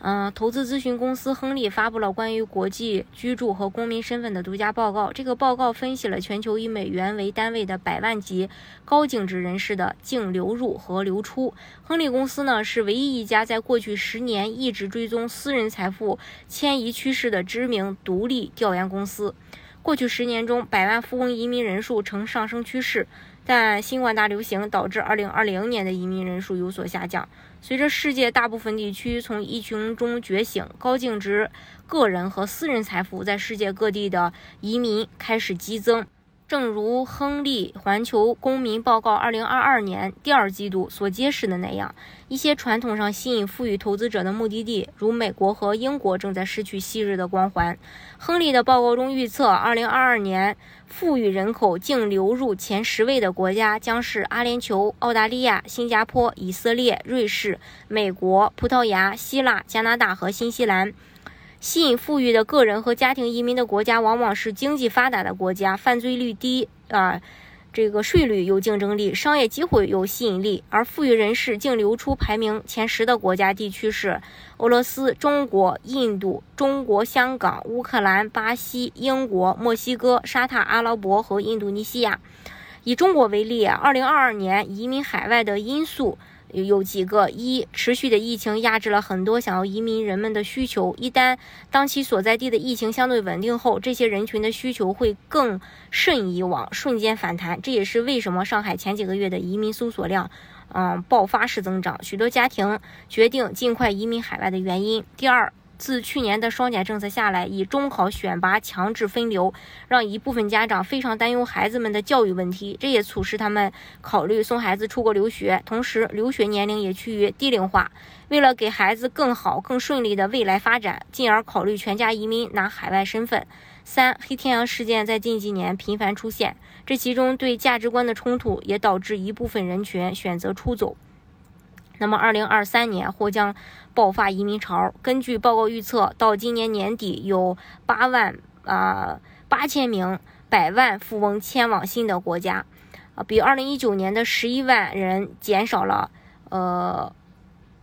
嗯，投资咨询公司亨利发布了关于国际居住和公民身份的独家报告。这个报告分析了全球以美元为单位的百万级高净值人士的净流入和流出。亨利公司呢是唯一一家在过去十年一直追踪私人财富迁移趋势的知名独立调研公司。过去十年中，百万富翁移民人数呈上升趋势。但新冠大流行导致2020年的移民人数有所下降。随着世界大部分地区从疫情中觉醒，高净值个人和私人财富在世界各地的移民开始激增。正如亨利《环球公民报告》二零二二年第二季度所揭示的那样，一些传统上吸引富裕投资者的目的地，如美国和英国，正在失去昔日的光环。亨利的报告中预测，二零二二年富裕人口净流入前十位的国家将是阿联酋、澳大利亚、新加坡、以色列、瑞士、美国、葡萄牙、希腊、加拿大和新西兰。吸引富裕的个人和家庭移民的国家，往往是经济发达的国家，犯罪率低啊，这个税率有竞争力，商业机会有吸引力。而富裕人士净流出排名前十的国家地区是俄罗斯、中国、印度、中国香港、乌克兰、巴西、英国、墨西哥、沙特阿拉伯和印度尼西亚。以中国为例，二零二二年移民海外的因素。有几个：一、持续的疫情压制了很多想要移民人们的需求。一旦当其所在地的疫情相对稳定后，这些人群的需求会更甚以往，瞬间反弹。这也是为什么上海前几个月的移民搜索量，嗯，爆发式增长，许多家庭决定尽快移民海外的原因。第二。自去年的双减政策下来，以中考选拔强制分流，让一部分家长非常担忧孩子们的教育问题，这也促使他们考虑送孩子出国留学，同时留学年龄也趋于低龄化。为了给孩子更好、更顺利的未来发展，进而考虑全家移民拿海外身份。三、黑天鹅事件在近几年频繁出现，这其中对价值观的冲突也导致一部分人群选择出走。那么，二零二三年或将爆发移民潮。根据报告预测，到今年年底，有八万啊八千名百万富翁迁往新的国家，啊，比二零一九年的十一万人减少了呃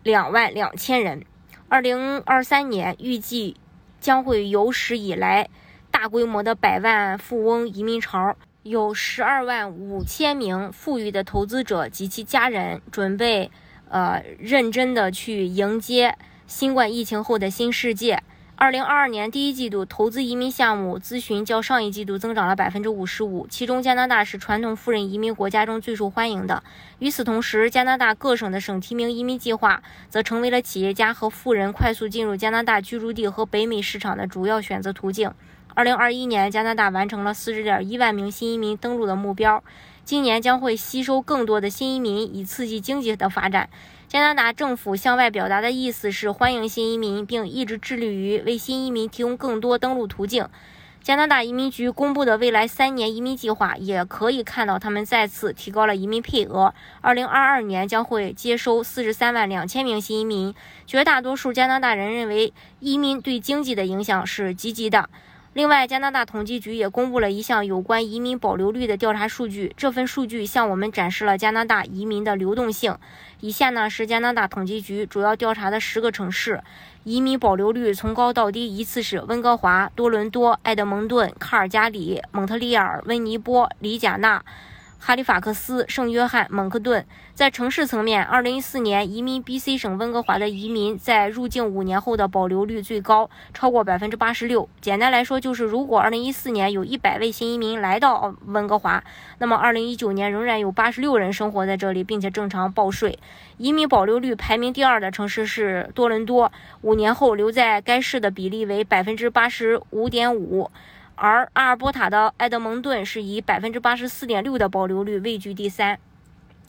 两万两千人。二零二三年预计将会有史以来大规模的百万富翁移民潮，有十二万五千名富裕的投资者及其家人准备。呃，认真的去迎接新冠疫情后的新世界。二零二二年第一季度投资移民项目咨询较上一季度增长了百分之五十五，其中加拿大是传统富人移民国家中最受欢迎的。与此同时，加拿大各省的省提名移民计划则成为了企业家和富人快速进入加拿大居住地和北美市场的主要选择途径。二零二一年，加拿大完成了四十点一万名新移民登陆的目标。今年将会吸收更多的新移民，以刺激经济的发展。加拿大政府向外表达的意思是欢迎新移民，并一直致力于为新移民提供更多登陆途径。加拿大移民局公布的未来三年移民计划也可以看到，他们再次提高了移民配额。二零二二年将会接收四十三万两千名新移民。绝大多数加拿大人认为，移民对经济的影响是积极的。另外，加拿大统计局也公布了一项有关移民保留率的调查数据。这份数据向我们展示了加拿大移民的流动性。以下呢是加拿大统计局主要调查的十个城市移民保留率从高到低依次是：温哥华、多伦多、埃德蒙顿、卡尔加里、蒙特利尔、温尼波、里贾纳。哈利法克斯、圣约翰、蒙克顿，在城市层面，2014年移民 BC 省温哥华的移民在入境五年后的保留率最高，超过百分之八十六。简单来说，就是如果2014年有一百位新移民来到温哥华，那么2019年仍然有八十六人生活在这里，并且正常报税。移民保留率排名第二的城市是多伦多，五年后留在该市的比例为百分之八十五点五。而阿尔波塔的埃德蒙顿是以百分之八十四点六的保留率位居第三。